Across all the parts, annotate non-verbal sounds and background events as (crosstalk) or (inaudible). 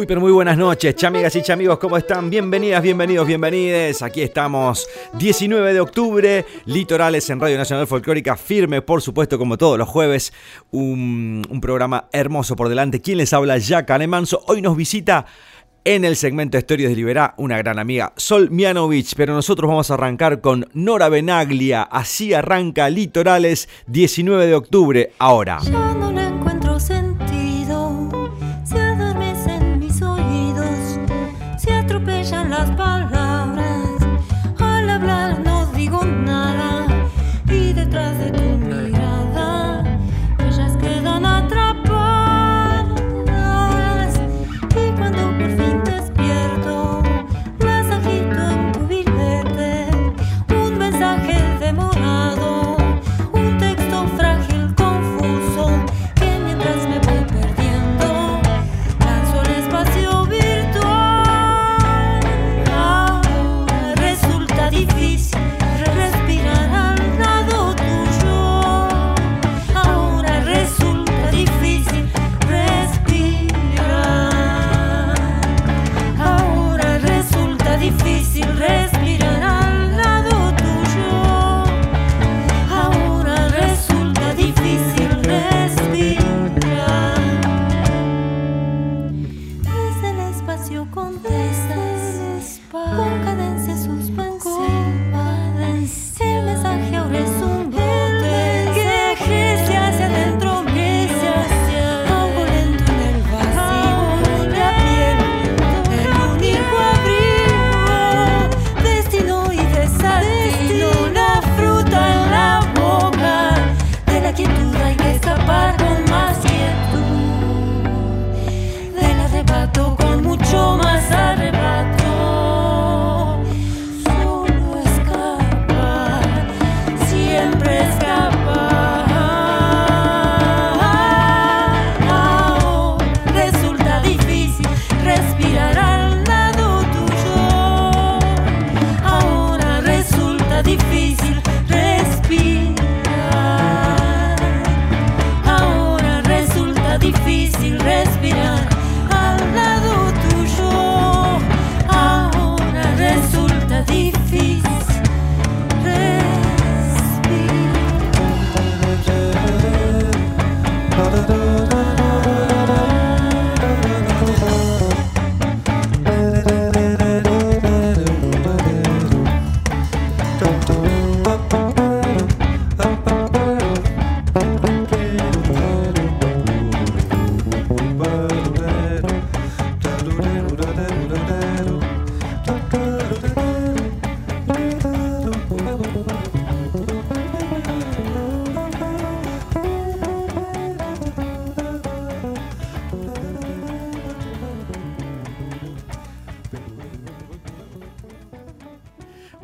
Muy pero muy buenas noches, chamigas y chamigos, ¿cómo están? Bienvenidas, bienvenidos, bienvenides. Aquí estamos, 19 de octubre, Litorales en Radio Nacional Folclórica, firme, por supuesto, como todos los jueves. Un, programa hermoso por delante. ¿Quién les habla? Jack Anemanso. Hoy nos visita en el segmento Historias de Liberá, una gran amiga, Sol Mianovich, pero nosotros vamos a arrancar con Nora Benaglia. Así arranca Litorales, 19 de octubre, ahora.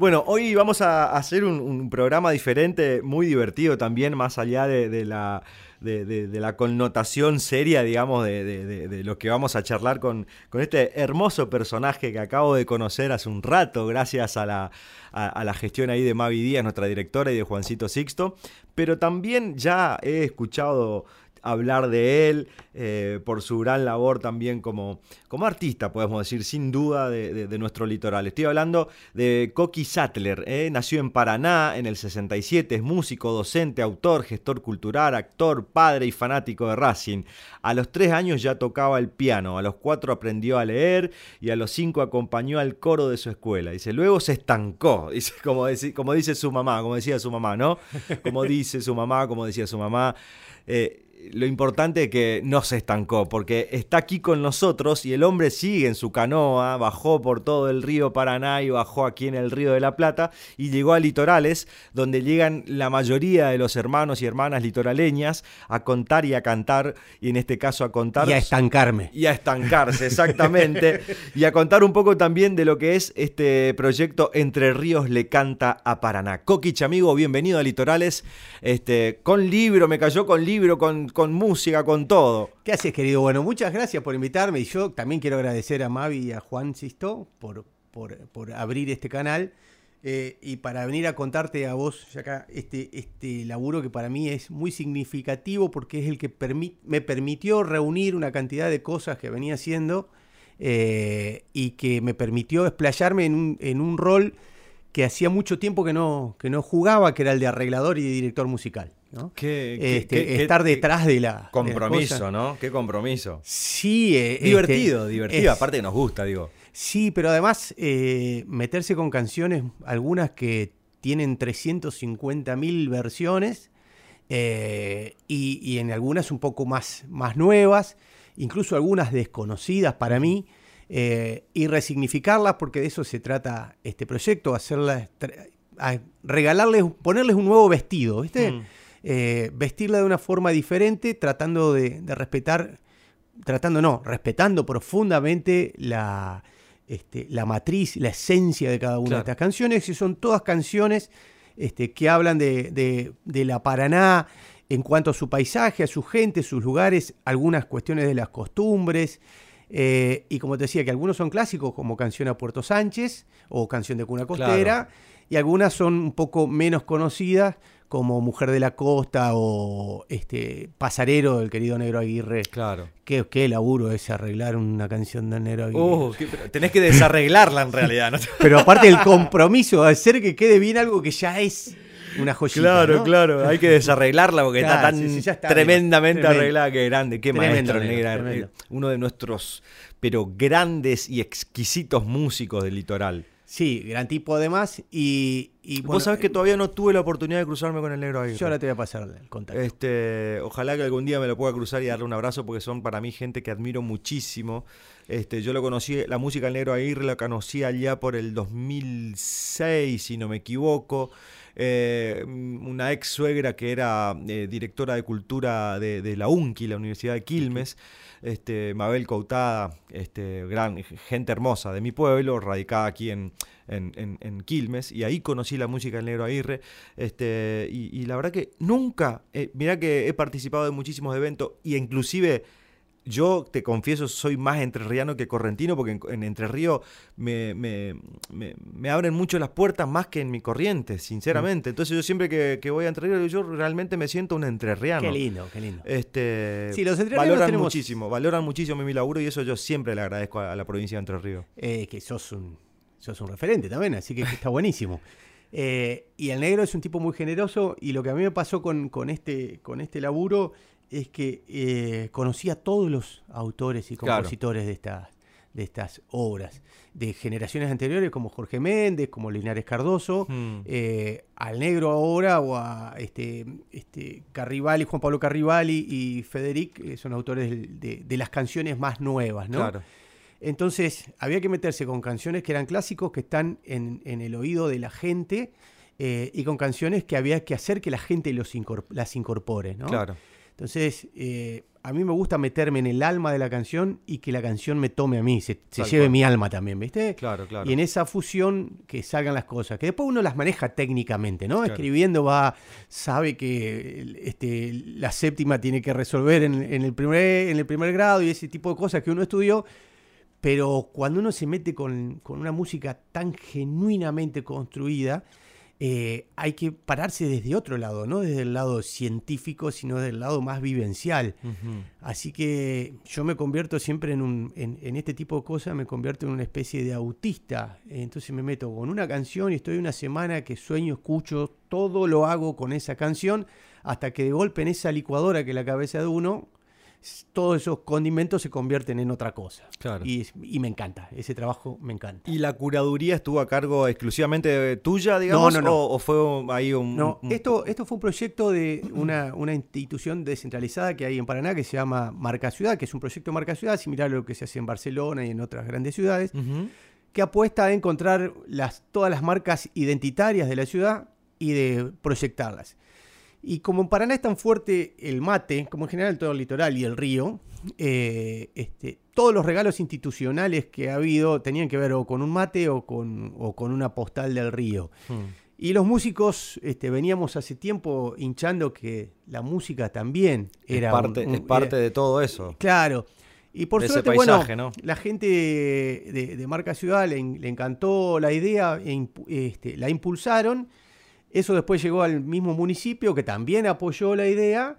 Bueno, hoy vamos a hacer un, programa diferente, muy divertido también, más allá de, la, connotación seria, digamos, de, lo que vamos a charlar con, este hermoso personaje que acabo de conocer hace un rato, gracias a la, a la gestión ahí de Mavi Díaz, nuestra directora, y de Juancito Sixto. Pero también ya he escuchado hablar de él, eh, por su gran labor también como, como artista, podemos decir, sin duda, de, nuestro litoral. Estoy hablando de Coqui Sattler, eh, nació en Paraná en el 67, es músico, docente, autor, gestor cultural, actor, padre y fanático de Racing. A los tres años ya tocaba el piano, a los cuatro aprendió a leer y a los cinco acompañó al coro de su escuela. Dice, luego se estancó, (laughs) dice, como, deci- como dice su mamá, como decía su mamá, ¿no? Como dice su mamá, como decía su mamá. Eh, lo importante es que no se estancó, porque está aquí con nosotros y el hombre sigue en su canoa, bajó por todo el río Paraná y bajó aquí en el río de la Plata y llegó a litorales, donde llegan la mayoría de los hermanos y hermanas litoraleñas a contar y a cantar, y en este caso a contar... Y a estancarme. Y a estancarse, exactamente. y a contar un poco también de lo que es este proyecto Entre Ríos le canta a Paraná. Coquich, amigo, bienvenido a Litorales. Este, con libro, me cayó con libro, con, con música, con todo. ¿Qué haces, querido? Bueno, muchas gracias por invitarme y yo también quiero agradecer a Mavi y a Juan Sisto por, por, por abrir este canal eh, y para venir a contarte a vos, acá, este, este laburo que para mí es muy significativo porque es el que me permitió reunir una cantidad de cosas que venía haciendo eh, y que me permitió explayarme en un, en un rol que hacía mucho tiempo que no, que no jugaba, que era el de arreglador y de director musical. ¿no? Este, estar detrás de la... Compromiso, ¿no? Qué compromiso. Sí. Eh, divertido, este, divertido. Aparte nos gusta, digo. Sí, pero además eh, meterse con canciones, algunas que tienen 350 mil versiones eh, y, en algunas un poco más, más nuevas, incluso algunas desconocidas para mí. Eh, y resignificarlas, porque de eso se trata este proyecto, hacerlas, regalarles, ponerles un nuevo vestido, ¿viste? Mm. Eh, vestirla de una forma diferente, tratando de, respetar, tratando no, respetando profundamente la, este, la matriz, la esencia de cada una de estas canciones, y son todas canciones este, que hablan de, de la Paraná en cuanto a su paisaje, a su gente, sus lugares, algunas cuestiones de las costumbres, eh, y como te decía, que algunos son clásicos, como Canción a Puerto Sánchez o Canción de Cuna Costera, y algunas son un poco menos conocidas, como Mujer de la Costa o este Pasarero del querido Negro Aguirre. Claro. Qué, qué laburo es arreglar una canción de Negro Aguirre. Uh, tenés que desarreglarla en realidad. ¿no? (laughs) Pero aparte el compromiso de hacer que quede bien algo que ya es una joyita. Claro, claro, hay que desarreglarla porque está tan tremendamente arreglada que grande. Qué maestro, negra. Uno de nuestros, pero grandes y exquisitos músicos del litoral. Sí, gran tipo además. Y, y Vos sabés que todavía no tuve la oportunidad de cruzarme con el negro ahí. Yo ahora te voy a pasar el contacto. Este, ojalá que algún día me lo pueda cruzar y darle un abrazo porque son para mí gente que admiro muchísimo. Este, yo lo conocí, la música del negro Aguirre la conocí allá por el 2006, si no me equivoco. Eh, una ex suegra que era eh, directora de cultura de, la UNCI, la Universidad de Quilmes, este, Mabel Coutada, este, gran, gente hermosa de mi pueblo, radicada aquí en, en, Quilmes, y ahí conocí la música del Negro Aguirre, este, y, la verdad que nunca, eh, mirá que he participado de muchísimos eventos, y inclusive yo te confieso, soy más entrerriano que correntino, porque en, Entre Ríos me, me, abren mucho las puertas más que en mi corriente, sinceramente. Entonces yo siempre que, voy a Entre Ríos, yo realmente me siento un entrerriano. Qué lindo, qué lindo. Este, sí, los valoran muchísimo, valoran muchísimo mi laburo y eso yo siempre le agradezco a, la provincia de Entre Ríos. Eh, que sos un, sos un referente también, así que está buenísimo. (laughs) Eh, y el negro es un tipo muy generoso y lo que a mí me pasó con, con, este, con este laburo es que eh, conocí a todos los autores y compositores de, estas, de estas obras, de generaciones anteriores como Jorge Méndez, como Linares Cardoso, hmm. eh, al negro ahora o a este, este Carrivali, Juan Pablo Carrivali y Federic, eh, son autores de, las canciones más nuevas, ¿no? Entonces había que meterse con canciones que eran clásicos, que están en, el oído de la gente, y con canciones que había que hacer que la gente los las incorpore, ¿no? Claro. Entonces, eh, a mí me gusta meterme en el alma de la canción y que la canción me tome a mí, se, lleve mi alma también, ¿viste? Claro, claro. Y en esa fusión que salgan las cosas, que después uno las maneja técnicamente, ¿no? Escribiendo va, sabe que este, la séptima tiene que resolver en, el primer, en el primer grado y ese tipo de cosas que uno estudió. Pero cuando uno se mete con, con una música tan genuinamente construida, eh, hay que pararse desde otro lado, no desde el lado científico, sino desde el lado más vivencial. Así que yo me convierto siempre en, un, en, este tipo de cosas, me convierto en una especie de autista. Entonces me meto con una canción y estoy una semana que sueño, escucho, todo lo hago con esa canción, hasta que de golpe en esa licuadora que es la cabeza de uno, todos esos condimentos se convierten en otra cosa. Claro. Y, me encanta, ese trabajo me encanta. ¿Y la curaduría estuvo a cargo exclusivamente tuya, digamos? no, no. O, o fue ahí un. No, un- esto, esto fue un proyecto de una, una institución descentralizada que hay en Paraná que se llama Marca Ciudad, que es un proyecto de Marca Ciudad similar a lo que se hace en Barcelona y en otras grandes ciudades, que apuesta a encontrar las, todas las marcas identitarias de la ciudad y de proyectarlas. Y como en Paraná es tan fuerte el mate, como en general todo el litoral y el río, eh, este, todos los regalos institucionales que ha habido tenían que ver o con un mate o con, o con una postal del río. Hmm. Y los músicos este, veníamos hace tiempo hinchando que la música también era es parte, un- un- es parte era- de todo eso. Claro. Y por De ese suerte, paisaje, bueno, ¿no? la gente de, de Marca Ciudad le, le encantó la idea, e este, la impulsaron. Eso después llegó al mismo municipio que también apoyó la idea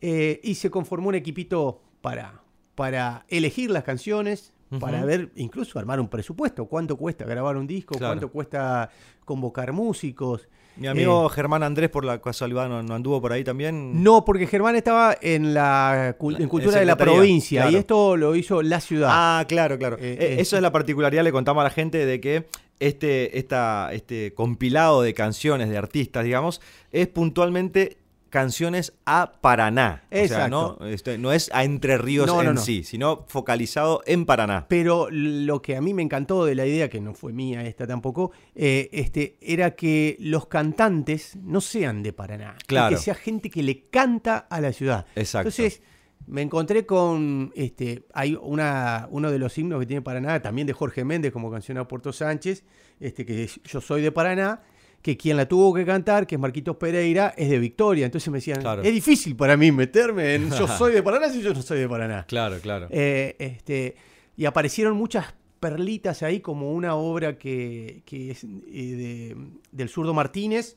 eh, y se conformó un equipito para, para elegir las canciones, para ver, incluso armar un presupuesto. ¿Cuánto cuesta grabar un disco? Claro. ¿Cuánto cuesta convocar músicos? Mi amigo Eh, Germán Andrés, por la casualidad, ¿no, no anduvo por ahí también? No, porque Germán estaba en la en cultura de la provincia claro. y esto lo hizo la ciudad. Ah, claro, claro. Eh, Eh, eh, Eso es la particularidad, le contamos a la gente de que este, esta, este compilado de canciones de artistas, digamos, es puntualmente canciones a Paraná. O sea, Exacto. ¿no? Este, no es a Entre Ríos No, en no. sí, sino focalizado en Paraná. Pero lo que a mí me encantó de la idea, que no fue mía esta tampoco, eh, este, era que los cantantes no sean de Paraná. Claro. Que sea gente que le canta a la ciudad. Exacto. Entonces, me encontré con. Este, hay una, uno de los himnos que tiene Paraná, también de Jorge Méndez, como canción a Puerto Sánchez, este, que es Yo soy de Paraná. Que quien la tuvo que cantar, que es Marquitos Pereira, es de Victoria. Entonces me decían, Claro. es difícil para mí meterme en (laughs) Yo soy de Paraná si yo no soy de Paraná. Claro, claro. Eh, este, y aparecieron muchas perlitas ahí, como una obra que, que es eh, de- del zurdo Martínez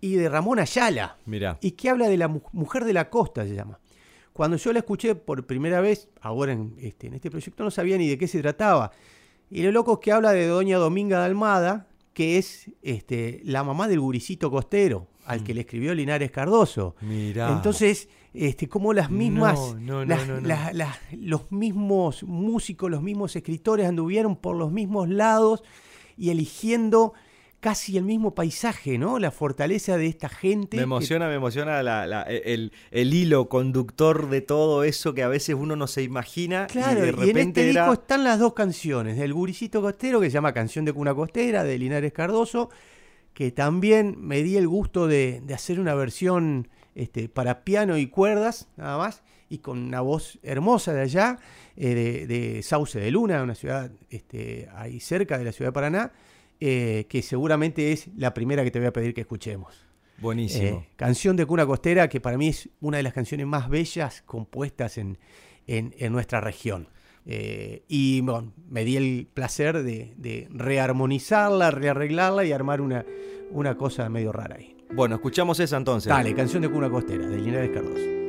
y de Ramón Ayala, Mirá. y que habla de la mu- mujer de la costa, se llama. Cuando yo la escuché por primera vez, ahora en este, en este proyecto, no sabía ni de qué se trataba. Y lo loco es que habla de Doña Dominga de Almada, que es este, la mamá del guricito costero, al que le escribió Linares Cardoso. Mirá. Entonces, este, como las mismas, No, no, no, las- no, no. las- las- los mismos músicos, los mismos escritores anduvieron por los mismos lados y eligiendo casi el mismo paisaje, ¿no? La fortaleza de esta gente. Me que- emociona, me emociona la- la- el, el hilo conductor de todo eso que a veces uno no se imagina. Claro, y de y, en repente este era... disco están las dos canciones, del Guricito Costero, que se llama Canción de Cuna Costera, de Linares Cardoso, que también me di el gusto de, de hacer una versión este, para piano y cuerdas, nada más, y con una voz hermosa de allá, eh, de, de Sauce de Luna, una ciudad este, ahí cerca de la ciudad de Paraná, eh, que seguramente es la primera que te voy a pedir que escuchemos. Buenísimo. Eh, canción de Cuna Costera, que para mí es una de las canciones más bellas compuestas en, en- en nuestra región. Eh, y bueno, me di el placer de, de rearmonizarla, rearreglarla y armar una, una cosa medio rara ahí. Bueno, escuchamos esa entonces. Dale, canción de Cuna Costera, de Linares Cardoso.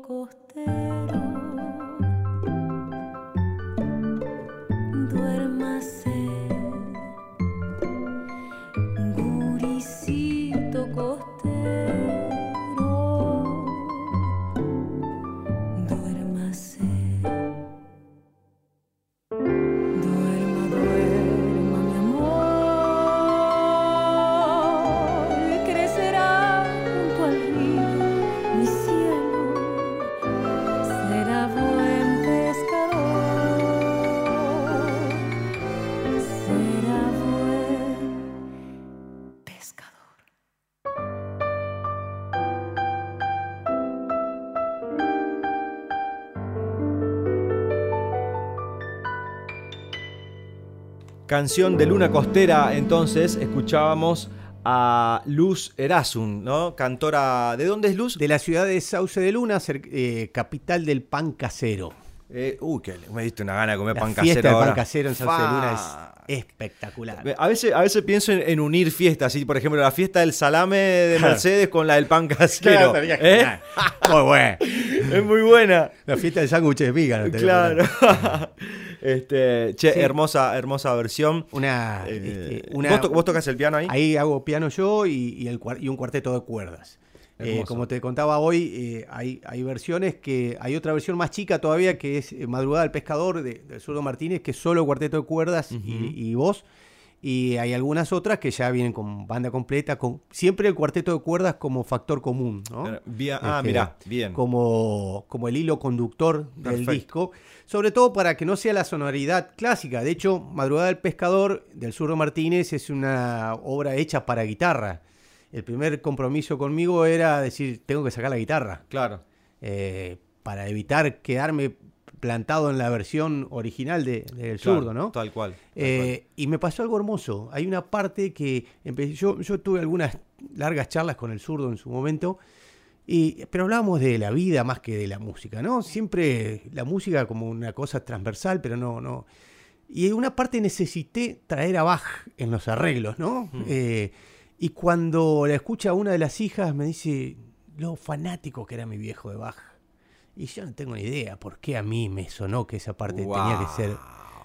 corpo Canción de Luna Costera, entonces escuchábamos a Luz Erasum, ¿no? Cantora. ¿De dónde es Luz? De la ciudad de Sauce de Luna, eh, capital del pan casero. Eh, uy, que me diste una gana de comer La pan fiesta casero del ahora. pan casero en Sauce de Luna es espectacular. A veces, a veces pienso en, en unir fiestas, ¿sí? por ejemplo, la fiesta del salame de (laughs) Mercedes con la del pan (laughs) casero. ¿eh? Muy bueno. (laughs) (laughs) Es muy buena. La fiesta del sándwich de miga. Claro. (laughs) este, che, Sí. hermosa, hermosa versión. Una, Eh, este, una- ¿vos, to- vos tocas el piano ahí? Ahí hago piano yo y, y el, y un cuarteto de cuerdas. Eh, como te contaba hoy, eh, hay, hay versiones que. Hay otra versión más chica todavía que es Madrugada del Pescador de, del Zurdo Martínez, que es solo cuarteto de cuerdas y, y voz. Y hay algunas otras que ya vienen con banda completa, con siempre el cuarteto de cuerdas como factor común. ¿no? Bien- ah, Este, mirá, bien. Como, como el hilo conductor del Perfecto. disco. Sobre todo para que no sea la sonoridad clásica. De hecho, Madrugada del Pescador del Zurdo Martínez es una obra hecha para guitarra. El primer compromiso conmigo era decir, tengo que sacar la guitarra. Claro. eh, para evitar quedarme plantado en la versión original de- del claro, zurdo, ¿no? Tal cual. tal Eh, y me pasó algo hermoso. Hay una parte que empecé, yo, yo tuve algunas largas charlas con el zurdo en su momento, y, pero hablábamos de la vida más que de la música, ¿no? Siempre la música como una cosa transversal, pero no, no. Y en una parte necesité traer a Bach en los arreglos, ¿no? Eh, y cuando la escucha una de las hijas me dice lo fanático que era mi viejo de Bach. Y yo no tengo ni idea por qué a mí me sonó que esa parte tenía que ser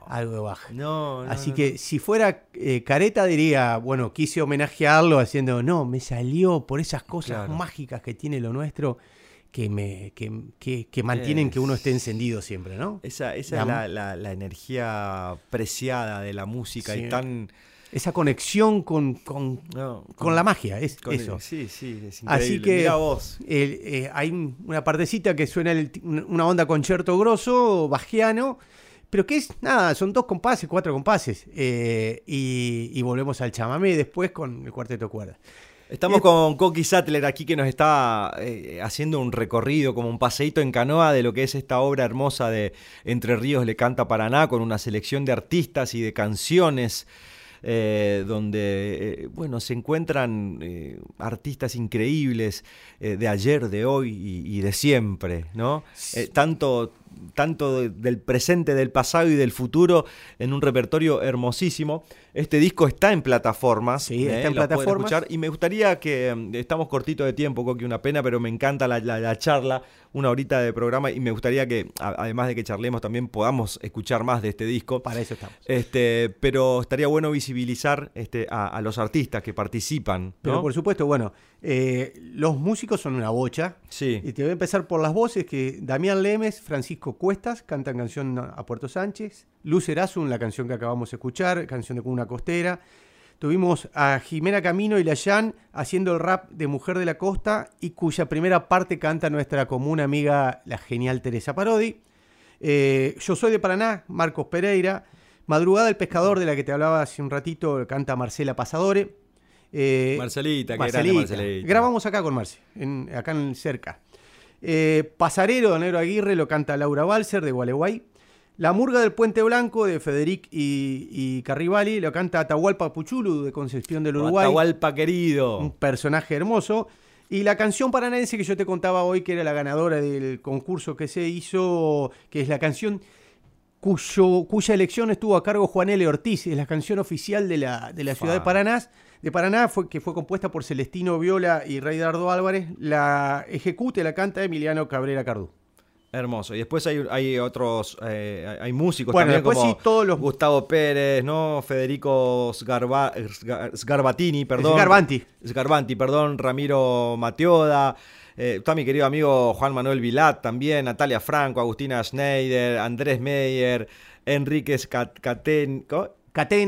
algo de. No, no, Así no, que si fuera eh, careta diría, bueno, quise homenajearlo haciendo, no, me salió por esas cosas Claro. mágicas que tiene lo nuestro que me que, que- que mantienen que uno esté encendido siempre, ¿no? Esa, esa La- es la, la- la energía preciada de la música Sí. y tan. Esa conexión con, con, no, con la magia, es con- eso. Sí, sí, es increíble. Así que vos. el- eh, hay un- una partecita que suena el una onda concierto grosso, bajiano, pero que es nada, son dos compases, cuatro compases. eh, y, y volvemos al chamamé después con el cuarteto de cuerdas. Estamos con Coqui Sattler aquí que nos está eh, haciendo un recorrido, como un paseíto en canoa de lo que es esta obra hermosa de Entre Ríos le canta Paraná, con una selección de artistas y de canciones. Eh, donde eh, bueno se encuentran eh, artistas increíbles de ayer, de hoy y, y de siempre, ¿no? Tanto tanto de- del presente, del pasado y del futuro en un repertorio hermosísimo. Este disco está en plataformas. Sí, eh, está en plataformas. escuchar. Y me gustaría que mm, estamos cortitos de tiempo, Coqui, una pena, pero me encanta la, la- la charla, una horita de programa y me gustaría que, a- además de que charlemos, también podamos escuchar más de este disco. Para eso estamos. Este, pero estaría bueno visibilizar este, a, a los artistas que participan. Pero ¿no? por supuesto, bueno, eh, los músicos son una bocha. Sí. Y te voy a empezar por las voces que Damián Lemes, Francisco Cuestas cantan canción a Puerto Sánchez, Luz Erasum, la canción que acabamos de escuchar, canción de Cuna Costera. Tuvimos a Jimena Camino y Layan haciendo el rap de Mujer de la Costa y cuya primera parte canta nuestra común amiga, la genial Teresa Parodi. Eh, Yo soy de Paraná, Marcos Pereira. Madrugada del Pescador, de la que te hablaba hace un ratito, canta Marcela Pasadore. Eh, Marcelita, qué grande Marcelita. Marcelita. Grabamos acá con Marce, en- acá en cerca. Eh, Pasarero de Negro Aguirre lo canta Laura Balser de Gualeguay. La Murga del Puente Blanco de Federic y, y Carrivali lo canta Atahualpa Puchulu de Concepción del Uruguay. Atahualpa querido. Un personaje hermoso. Y la canción paranaense que yo te contaba hoy, que era la ganadora del concurso que se hizo, que es la canción cuyo, cuya elección estuvo a cargo Juan L. Ortiz, es la canción oficial de la, de la ciudad de. Paraná, de Paraná fue, que fue compuesta por Celestino Viola y Raidardo Álvarez, la ejecuta y la canta Emiliano Cabrera Cardú. Hermoso. Y después hay, hay otros, eh, hay músicos Bueno, también como sí, todos los- Gustavo Pérez, ¿no? Federico Sgarba- Sgar- Sgarbatini, perdón. Sgarbanti. Sgarbanti, perdón. Ramiro Matioda. eh, está mi querido amigo Juan Manuel Vilat también, Natalia Franco, Agustina Schneider, Andrés Meyer, Enríquez Cat- Caten- ¿co?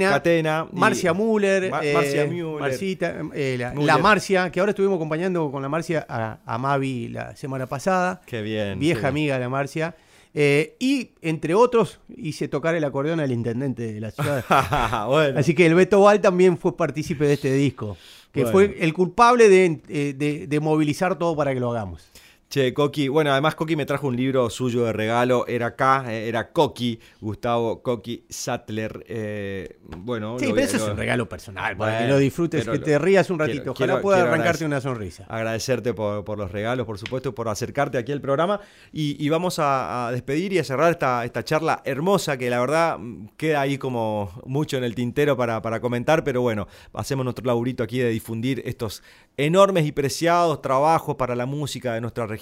Catena, Marcia Müller, eh, Marcia Müller. Marcita, eh, la, Müller. la Marcia, que ahora estuvimos acompañando con la Marcia a, a Mavi la semana pasada. Qué bien. vieja amiga de la Marcia. Eh, y entre otros, hice tocar el acordeón al intendente de la ciudad. (laughs) bueno, Así que el Beto Val también fue partícipe de este disco, que Bueno. fue el culpable de, eh, de- de movilizar todo para que lo hagamos. Che, Coqui, bueno, además Coqui me trajo un libro suyo de regalo, era acá, eh, era Coqui, Gustavo Coqui Sattler. eh, bueno, Sí, pero a- eso es un regalo personal, para que lo disfrutes, que lo- te rías un quiero- ratito. Ojalá quiero- pueda quiero arrancarte una sonrisa. Agradecerte por, por los regalos, por supuesto, por acercarte aquí al programa. Y, y vamos a, a despedir y a cerrar esta, esta charla hermosa que la verdad queda ahí como mucho en el tintero para, para comentar, pero bueno, hacemos nuestro laburito aquí de difundir estos enormes y preciados trabajos para la música de nuestra región.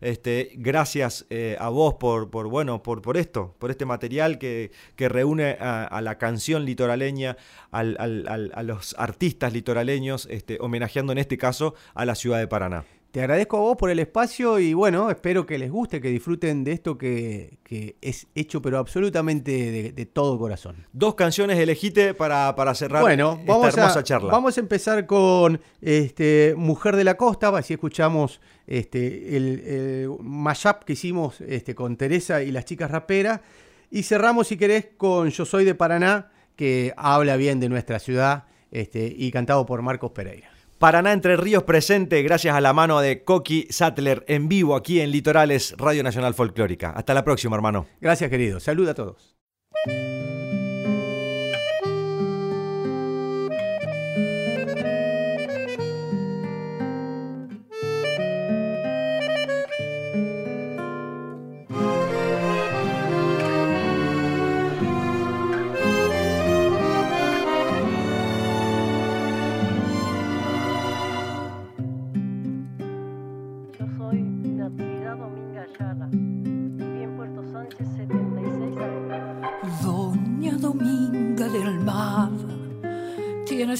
Este, gracias eh, a vos por, por, bueno, por, por esto, por este material que, que reúne a, a la canción litoraleña, al- al- al- a los artistas litoraleños, este, homenajeando en este caso a la ciudad de Paraná. Te agradezco a vos por el espacio y bueno, espero que les guste, que disfruten de esto que, que es hecho pero absolutamente de, de todo corazón. Dos canciones elegiste para, para cerrar Bueno, esta hermosa a, charla. vamos a empezar con este, Mujer de la Costa, así escuchamos este, el, el mashup que hicimos este, con Teresa y las chicas raperas. Y cerramos, si querés, con Yo Soy de Paraná, que habla bien de nuestra ciudad este, y cantado por Marcos Pereira. Paraná Entre Ríos presente gracias a la mano de Coqui Sattler en vivo aquí en Litorales Radio Nacional Folclórica. Hasta la próxima, hermano. Gracias, querido. Salud a todos.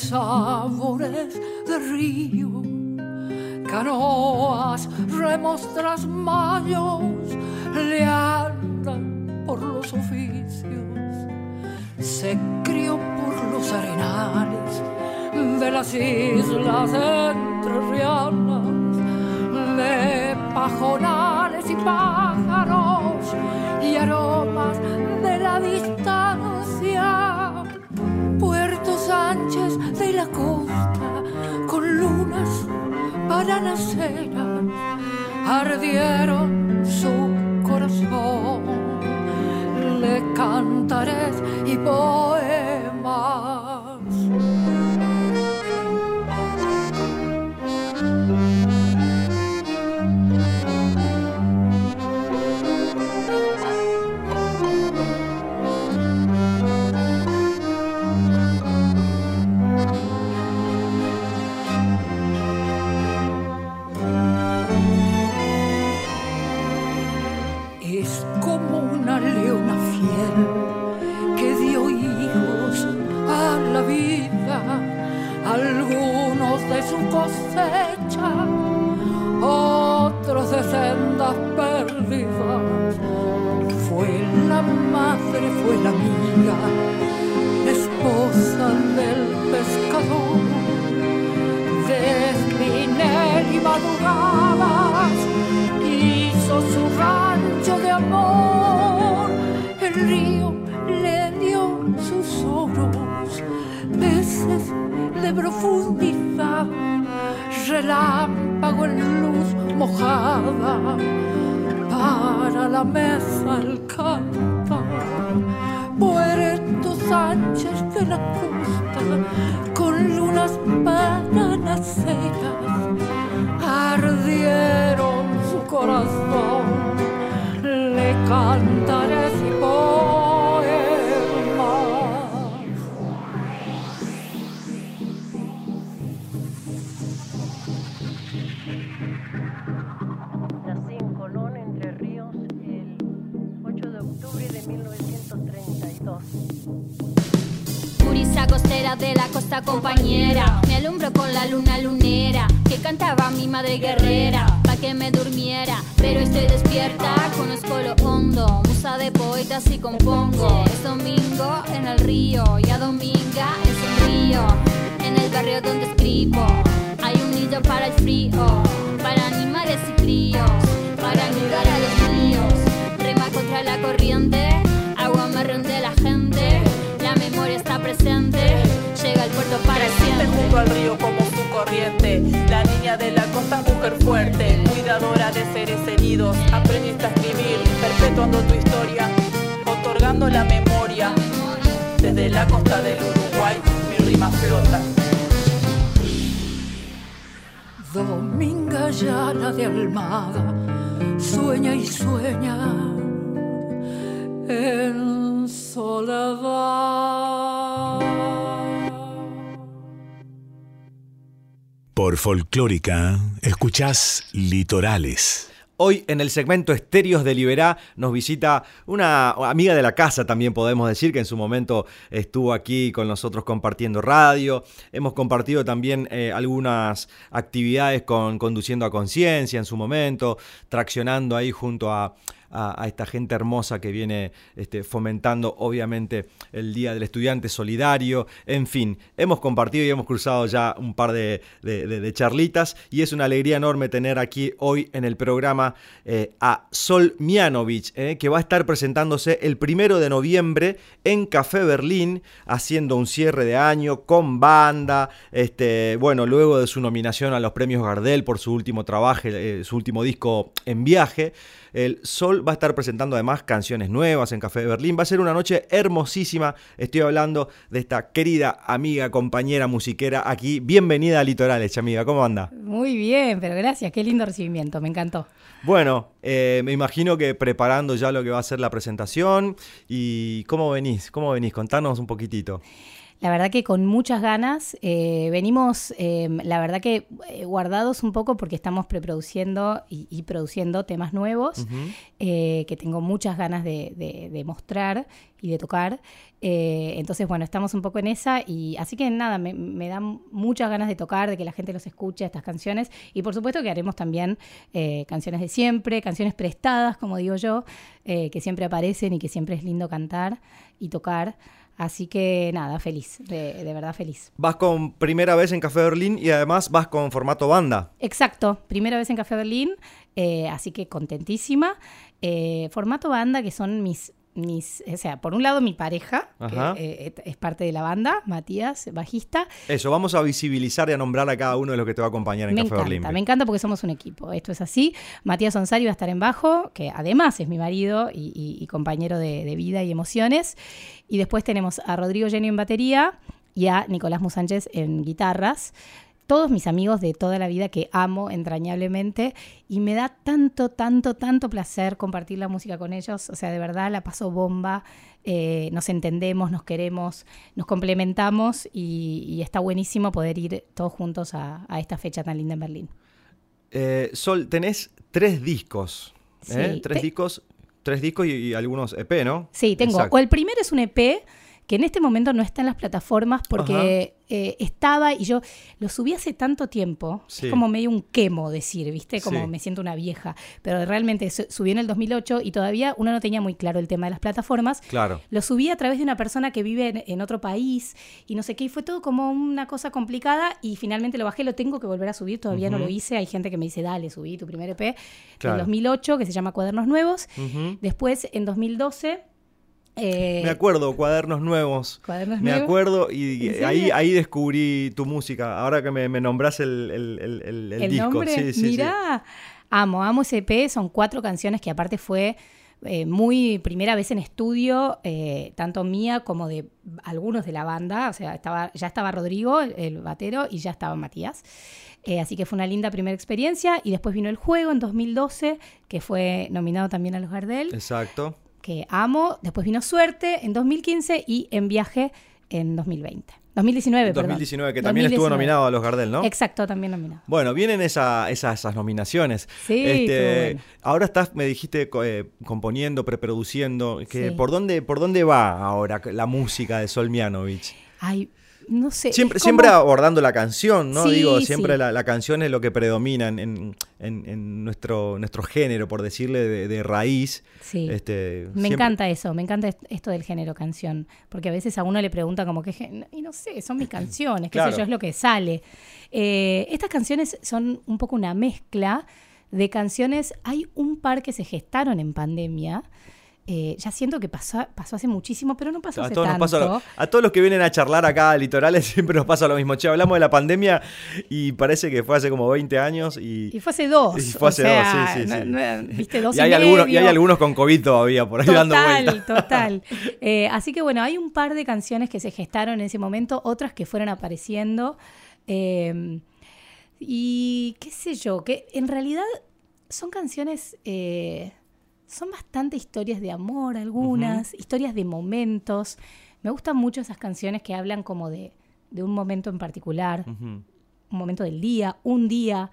Sabores de río, canoas, remos mayos, le andan por los oficios, se crió por los arenales de las islas entrerrianas, de pajonales paranaceras, ardieron de su cosecha, otros de relámpago en luz mojada, para la mesa el cantar. Puerto Sánchez de la costa, con lunas paranaceras, ardieron su corazón, le cantaré compañera. Me alumbro con la luna lunera Que cantaba mi madre guerrera Pa' que me durmiera Pero estoy despierta, conozco lo hondo Musa de poetas y compongo. Es domingo en el río Y a Dominga es un río En el barrio donde escribo. Hay un nido para el frío Para animales y críos Para ayudar a los niños Rema contra la corriente Agua marrón de la gente La memoria está presente Llega al puerto para Creciste siempre junto al río como su corriente. La niña de la costa, mujer fuerte, cuida cuidadora de seres heridos. Aprendiste a escribir, perpetuando tu historia, otorgando la memoria. Desde la costa del Uruguay, mi rima flota. Dominga llana de Almada, sueña y sueña en soledad. Por folclórica, escuchás Litorales. Hoy en el segmento Estéreos de Liberá nos visita una amiga de la casa también podemos decir que en su momento estuvo aquí con nosotros compartiendo radio. Hemos compartido también eh, algunas actividades con Conduciendo a Conciencia en su momento, traccionando ahí junto a, a, esta gente hermosa que viene este, fomentando obviamente el Día del Estudiante Solidario. En fin, hemos compartido y hemos cruzado ya un par de charlitas y es una alegría enorme tener aquí hoy en el programa eh, a Sol Mianovich, eh, que va a estar presentándose el primero de noviembre en Café Berlín, haciendo un cierre de año con banda. Este, bueno, luego de su nominación a los premios Gardel por su último trabajo, eh, su último disco En Viaje. El Sol va a estar presentando además canciones nuevas en Café de Berlín. Va a ser una noche hermosísima. Estoy hablando de esta querida amiga, compañera musiquera aquí. Bienvenida a Litorales, amiga. ¿Cómo anda? Muy bien, pero gracias, qué lindo recibimiento, me encantó. Bueno, eh, me imagino que preparando ya lo que va a ser la presentación. ¿Y cómo venís? ¿Cómo venís? Contanos un poquitito. La verdad que con muchas ganas, eh, venimos, eh, la verdad que eh, guardados un poco porque estamos preproduciendo y, y produciendo temas nuevos eh, que tengo muchas ganas de, de- de mostrar y de tocar. Entonces, bueno, estamos un poco en esa y así que nada, me, me dan muchas ganas de tocar, de que la gente los escuche, estas canciones. Y por supuesto que haremos también canciones de siempre, canciones prestadas, como digo yo, que siempre aparecen y que siempre es lindo cantar y tocar. Así que nada, feliz, de, de verdad feliz. Vas con primera vez en Café Berlín y además vas con formato banda. Exacto, primera vez en Café Berlín, eh, así que contentísima. Eh, formato banda, que son mis, mis, o sea, por un lado mi pareja, Ajá. que eh, es parte de la banda, Matías, bajista. Eso, vamos a visibilizar y a nombrar a cada uno de los que te va a acompañar en Me Café encanta, Berlín. me encanta porque somos un equipo, esto es así. Matías Onsari va a estar en bajo, que además es mi marido y, y- y compañero de, de vida y emociones. Y después tenemos a Rodrigo Genio en batería y a Nicolás Musánchez en guitarras. Todos mis amigos de toda la vida que amo entrañablemente y me da tanto, tanto, tanto placer compartir la música con ellos. O sea, de verdad la paso bomba, eh, nos entendemos, nos queremos, nos complementamos y, y está buenísimo poder ir todos juntos a, a esta fecha tan linda en Berlín. Eh, Sol, tenés tres discos. ¿eh? Sí, Tres te- discos, tres discos y, y algunos EP, ¿no? Sí, tengo. Exacto. O el primero es un EP que en este momento no está en las plataformas porque eh, estaba y yo lo subí hace tanto tiempo. Sí. Es como medio un quemo decir, ¿viste? Como Sí. me siento una vieja. Pero realmente su- subí en el 2008 y todavía uno no tenía muy claro el tema de las plataformas. Claro. Lo subí a través de una persona que vive en, en otro país y no sé qué, y fue todo como una cosa complicada y finalmente lo bajé, lo tengo que volver a subir, todavía no lo hice, hay gente que me dice, dale, subí tu primer EP Claro. del 2008 que se llama Cuadernos Nuevos, después en 2012... eh, Me acuerdo, cuadernos nuevos. Cuadernos me Nuevos. acuerdo y ahí, ahí descubrí tu música. Ahora que me, me nombrás el, el- el- el- el el disco. nombre, Sí, sí, amo, amo ese EP, son cuatro canciones que aparte fue eh, muy primera vez en estudio, eh, tanto mía como de algunos de la banda, o sea, estaba, ya estaba Rodrigo, el, el batero, y ya estaba Matías. Eh, así que fue una linda primera experiencia. Y después vino el juego en 2012, que fue nominado también a los Gardel, Exacto. Que amo. Después vino Suerte en 2015 y En Viaje en 2020. 2019, perdón. 2019, que también estuvo 2019. nominado a los Gardel, ¿no? Exacto, también nominado. Bueno, vienen esa- esa- esas nominaciones. Sí, bueno. Ahora estás, me dijiste, eh, componiendo, preproduciendo. Que, Sí. ¿por, dónde, ¿Por dónde va ahora la música de Sol Mianovich? Ay, no sé. Siempre, siempre abordando la canción, ¿no? Sí, Digo, siempre sí. la, la canción es lo que predomina en, en- nuestro, nuestro género, por decirle, de, de raíz. Sí. Este, Me siempre- encanta eso, me encanta est- esto del género canción, porque a veces a uno le pregunta como que, y no sé, son mis (clears throat) canciones, qué Claro. sé yo, es lo que sale. Eh, estas canciones son un poco una mezcla de canciones, hay un par que se gestaron en pandemia, eh, ya siento que pasó, pasó hace muchísimo, pero no pasó A hace todos, nos tanto. pasa lo- a todos los que vienen a charlar acá a Litorales (laughs) siempre nos pasa lo mismo. Che, hablamos de la pandemia y parece que fue hace como 20 años y, Y fue hace dos. Y fue o hace sea, dos, sí, sí, no- sí. no- viste, dos y y, hay, algunos, y hay medio. algunos con COVID todavía por ahí dando Total, vueltas. (laughs) total. Eh, así que bueno, hay un par de canciones que se gestaron en ese momento, otras que fueron apareciendo. eh, y qué sé yo, que en realidad son canciones, eh, son bastante historias de amor algunas, historias de momentos. Me gustan mucho esas canciones que hablan como de, de un momento en particular, un momento del día, un día.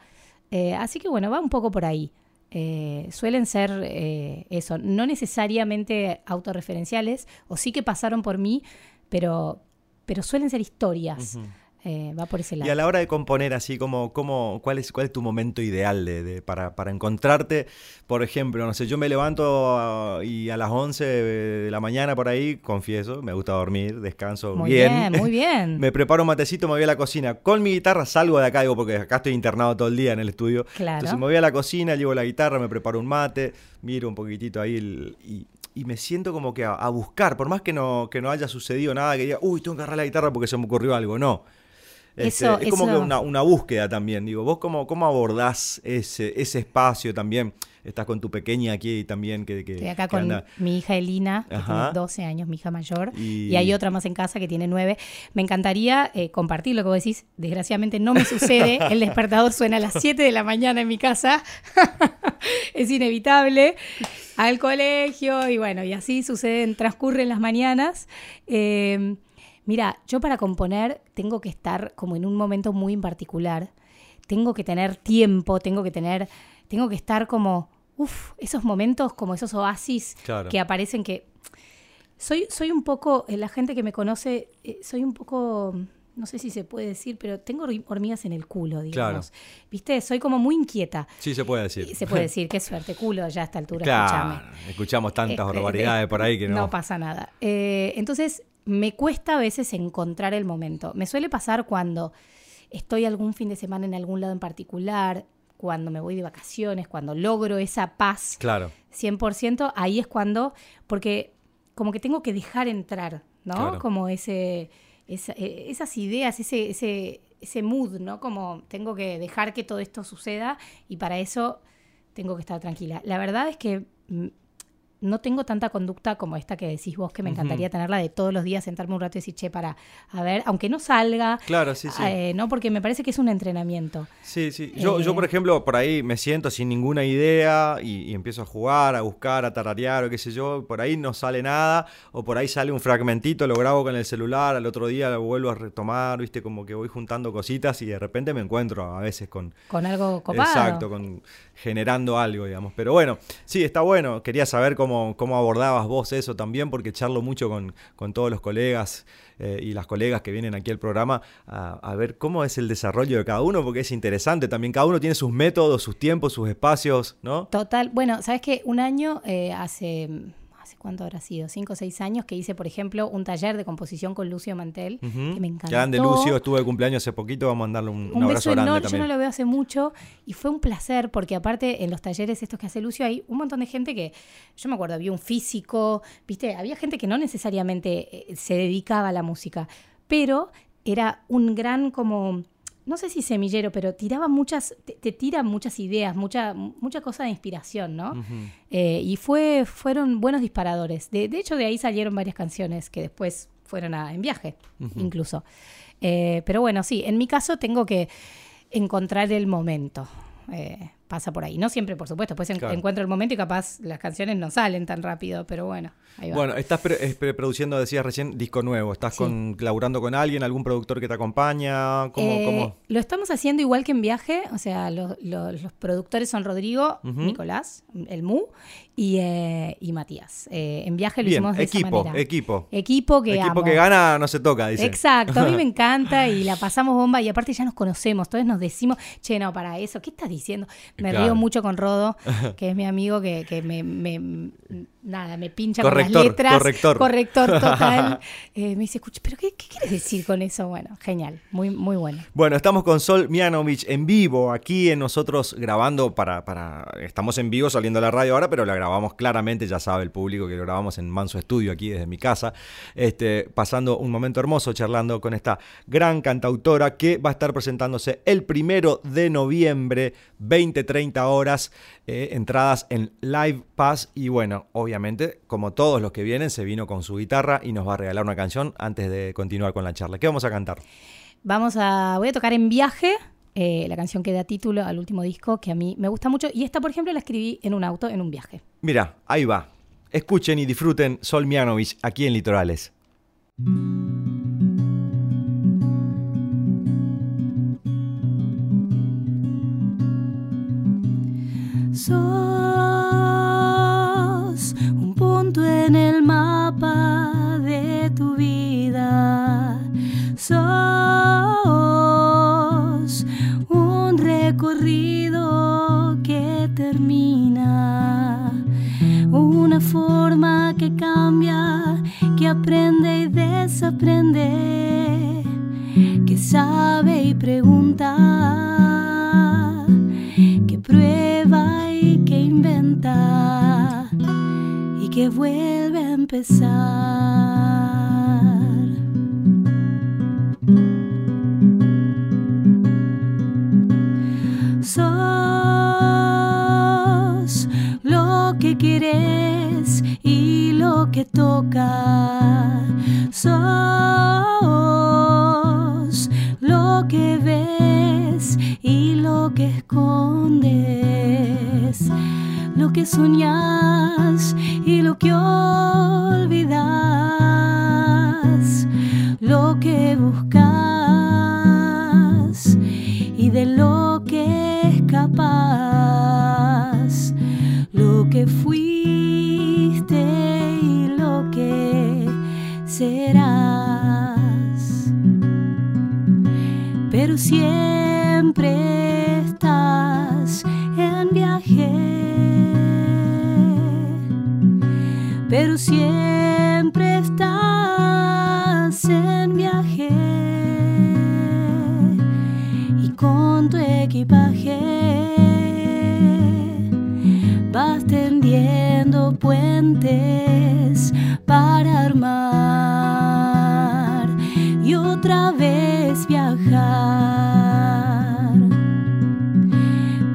Eh, así que bueno, va un poco por ahí. Eh, suelen ser eh, eso, no necesariamente autorreferenciales, o sí que pasaron por mí, pero, pero suelen ser historias. Eh, va por ese lado. Y a la hora de componer así, como, como, ¿cuál, es, ¿cuál es tu momento ideal de, de- para, para encontrarte? Por ejemplo, no sé, yo me levanto ah, y a las 11 de la mañana por ahí, confieso, me gusta dormir, descanso Muy bien. bien, muy bien. (laughs) me preparo un matecito, me voy a la cocina. Con mi guitarra salgo de acá, digo, porque acá estoy internado todo el día en el estudio. Claro. Entonces me voy a la cocina, llevo la guitarra, me preparo un mate, miro un poquitito ahí el- y, y me siento como que a, a buscar, por más que no, que no haya sucedido nada, que diga, uy, tengo que agarrar la guitarra porque se me ocurrió algo. No. Este, Eso- es como eso- que una, una búsqueda también. Digo, ¿vos cómo, cómo abordás ese, ese espacio también? Estás con tu pequeña aquí también que, que- Estoy acá que con anda- mi hija Elina, que Ajá. tiene 12 años, mi hija mayor, Y- y... hay otra más en casa que tiene 9. Me encantaría eh, compartir lo que vos decís. Desgraciadamente no me sucede. (laughs) El despertador suena a las 7 de la mañana en mi casa. (laughs) es inevitable. Al colegio y bueno, y así suceden, transcurren las mañanas. Eh, mira, yo para componer tengo que estar como en un momento muy en particular. Tengo que tener tiempo, tengo que tener, tengo que estar como, uff, esos momentos, como esos oasis Claro. que aparecen que soy, soy un poco, eh, la gente que me conoce, eh, soy un poco, no sé si se puede decir, pero tengo hor- hormigas en el culo, digamos. ¿Viste? Soy como muy inquieta. Sí, se puede decir. Se puede decir, qué suerte, culo ya a esta altura, Claro, escuchamos tantas eh, barbaridades eh, por ahí que no. No pasa nada. Eh, entonces, me cuesta a veces encontrar el momento. Me suele pasar cuando estoy algún fin de semana en algún lado en particular, cuando me voy de vacaciones, cuando logro esa paz Claro. 100%, ahí es cuando, porque como que tengo que dejar entrar, ¿no? Claro. Como ese, esa- eh, esas ideas, ese, ese, ese mood, ¿no? Como tengo que dejar que todo esto suceda y para eso tengo que estar tranquila. La verdad es que no tengo tanta conducta como esta que decís vos, que me encantaría tenerla de todos los días, sentarme un rato y decir, che, para, a ver, aunque no salga, Claro, sí, sí. eh, ¿no? Porque me parece que es un entrenamiento. Sí, sí. Yo, yo, Eh. por ejemplo, por ahí me siento sin ninguna idea y, y empiezo a jugar, a buscar, a tararear o qué sé yo. Por ahí no sale nada o por ahí sale un fragmentito, lo grabo con el celular, al otro día lo vuelvo a retomar, viste, como que voy juntando cositas y de repente me encuentro a veces con... Con algo copado. Exacto, con, generando algo, digamos. Pero bueno, sí, está bueno. Quería saber cómo, cómo abordabas vos eso también, porque charlo mucho con, con todos los colegas eh, y las colegas que vienen aquí al programa a, ver cómo es el desarrollo de cada uno, porque es interesante también. Cada uno tiene sus métodos, sus tiempos, sus espacios, ¿no? Total. Bueno, ¿sabes qué? Un año, eh, ¿hace cuánto habrá sido? Cinco o seis años que hice, por ejemplo, un taller de composición con Lucio Mantel, que me encantó. Grande Lucio, estuvo de cumpleaños hace poquito, vamos a mandarle un, un Un abrazo beso grande enorme, yo también. no lo veo hace mucho y fue un placer porque aparte en los talleres estos que hace Lucio hay un montón de gente que, yo me acuerdo, había un físico, viste, había gente que no necesariamente eh, se dedicaba a la música, pero era un gran como, no sé si semillero, pero tiraba muchas, te, te tira muchas ideas, mucha, mucha cosa de inspiración, ¿no? Eh, y fue, fueron buenos disparadores. De, de hecho, de ahí salieron varias canciones que después fueron a, en viaje, incluso. Eh, pero bueno, sí, en mi caso tengo que encontrar el momento. Eh, pasa por ahí. No siempre, por supuesto. Después Claro. encuentro el momento y capaz las canciones no salen tan rápido, pero bueno, ahí va. Bueno, estás pre- preproduciendo, decías recién, disco nuevo. ¿Estás Sí. con, laburando con alguien, algún productor que te acompaña? ¿Cómo, Eh, cómo? Lo estamos haciendo igual que en viaje, o sea, lo- lo- los productores son Rodrigo. Nicolás, el Mu y, eh, y Matías. Eh, en viaje lo Bien, hicimos de equipo, esa manera. equipo. Equipo que Equipo amo. que gana no se toca, dice. Exacto, a mí me (laughs) encanta y la pasamos bomba y aparte ya nos conocemos, entonces nos decimos, che, no, para eso, ¿qué estás diciendo? Me Claro. río mucho con Rodo, (laughs) que es mi amigo que, que me, me- nada, me pincha Corrector, con las letras. corrector. Corrector (laughs) total. Eh, me dice, escucha, ¿pero qué, qué quieres decir con eso? Bueno, genial, muy, muy bueno. Bueno, estamos con Sol Mianovich en vivo, aquí en nosotros grabando para, para. Estamos en vivo saliendo a la radio ahora, pero la grabamos claramente, ya sabe el público que lo grabamos en Manso Estudio aquí desde mi casa. Este, pasando un momento hermoso charlando con esta gran cantautora que va a estar presentándose el primero de noviembre, 20-30 horas, eh, entradas en Live Pass. Y bueno, obviamente, como todos los que vienen, se vino con su guitarra y nos va a regalar una canción antes de continuar con la charla. ¿Qué vamos a cantar? Vamos a, voy a tocar en viaje. eh, la canción que da título al último disco que a mí me gusta mucho y esta por ejemplo la escribí en un auto en un viaje Mira, ahí va. Escuchen y disfruten Sol Mianovich aquí en Litorales. Sos en el mapa de tu vida. Sos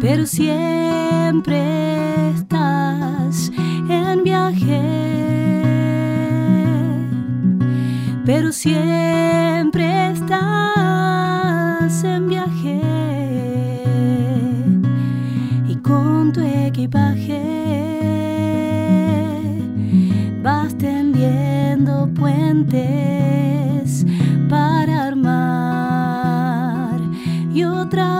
Pero siempre estás en viaje. Pero siempre estás en viaje. Y con tu equipaje vas tendiendo puentes para armar y otra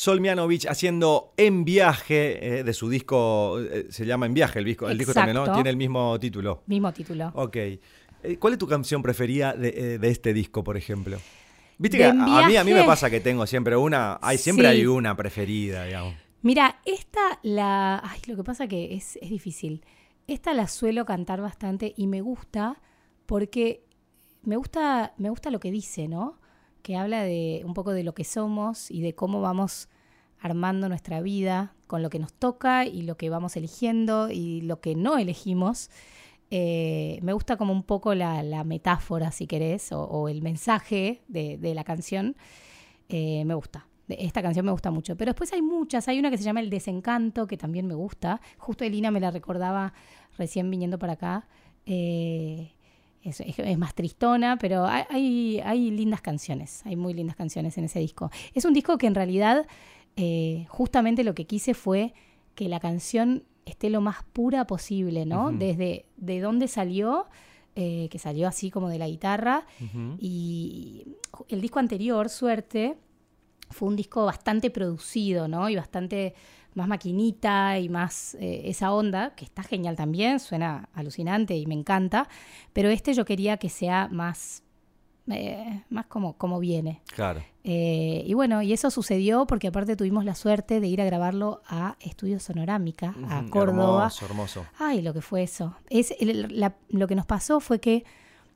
Sol Mianovich haciendo En Viaje eh, de su disco, eh, se llama En Viaje el disco, el disco también, ¿no? Tiene el mismo título. mismo título Ok. Eh, ¿Cuál es tu canción preferida de, de este disco, por ejemplo? Viste que a, mí, a mí me pasa que tengo siempre una, hay, siempre Sí. hay una preferida, digamos. Mira, esta la. Ay, lo que pasa que es, es difícil. Esta la suelo cantar bastante y me gusta porque me gusta, me gusta lo que dice, ¿no? Que habla de un poco de lo que somos y de cómo vamos armando nuestra vida con lo que nos toca y lo que vamos eligiendo y lo que no elegimos. Eh, me gusta como un poco la, la metáfora, si querés, o, el mensaje de, la canción. Eh, me gusta. Esta canción me gusta mucho. Pero después hay muchas. Hay una que se llama El Desencanto, que también me gusta. Justo Elina me la recordaba recién viniendo para acá. Eh, es, es- es más tristona, pero hay, hay, lindas canciones. Hay muy lindas canciones en ese disco. Es un disco que en realidad eh, justamente lo que quise fue que la canción esté lo más pura posible, ¿no? Desde de dónde salió eh, que salió así como de la guitarra. Y el disco anterior, Suerte, fue un disco bastante producido, ¿no? Y bastante más maquinita y más eh, esa onda, que está genial también, suena alucinante y me encanta, pero este yo quería que sea más, eh, más como, como viene. Claro. Eh, y bueno, y eso sucedió porque aparte tuvimos la suerte de ir a grabarlo a Estudio Sonorámica, a Córdoba. Hermoso, hermoso. Ay, lo que fue eso. Es, el- la- lo que nos pasó fue que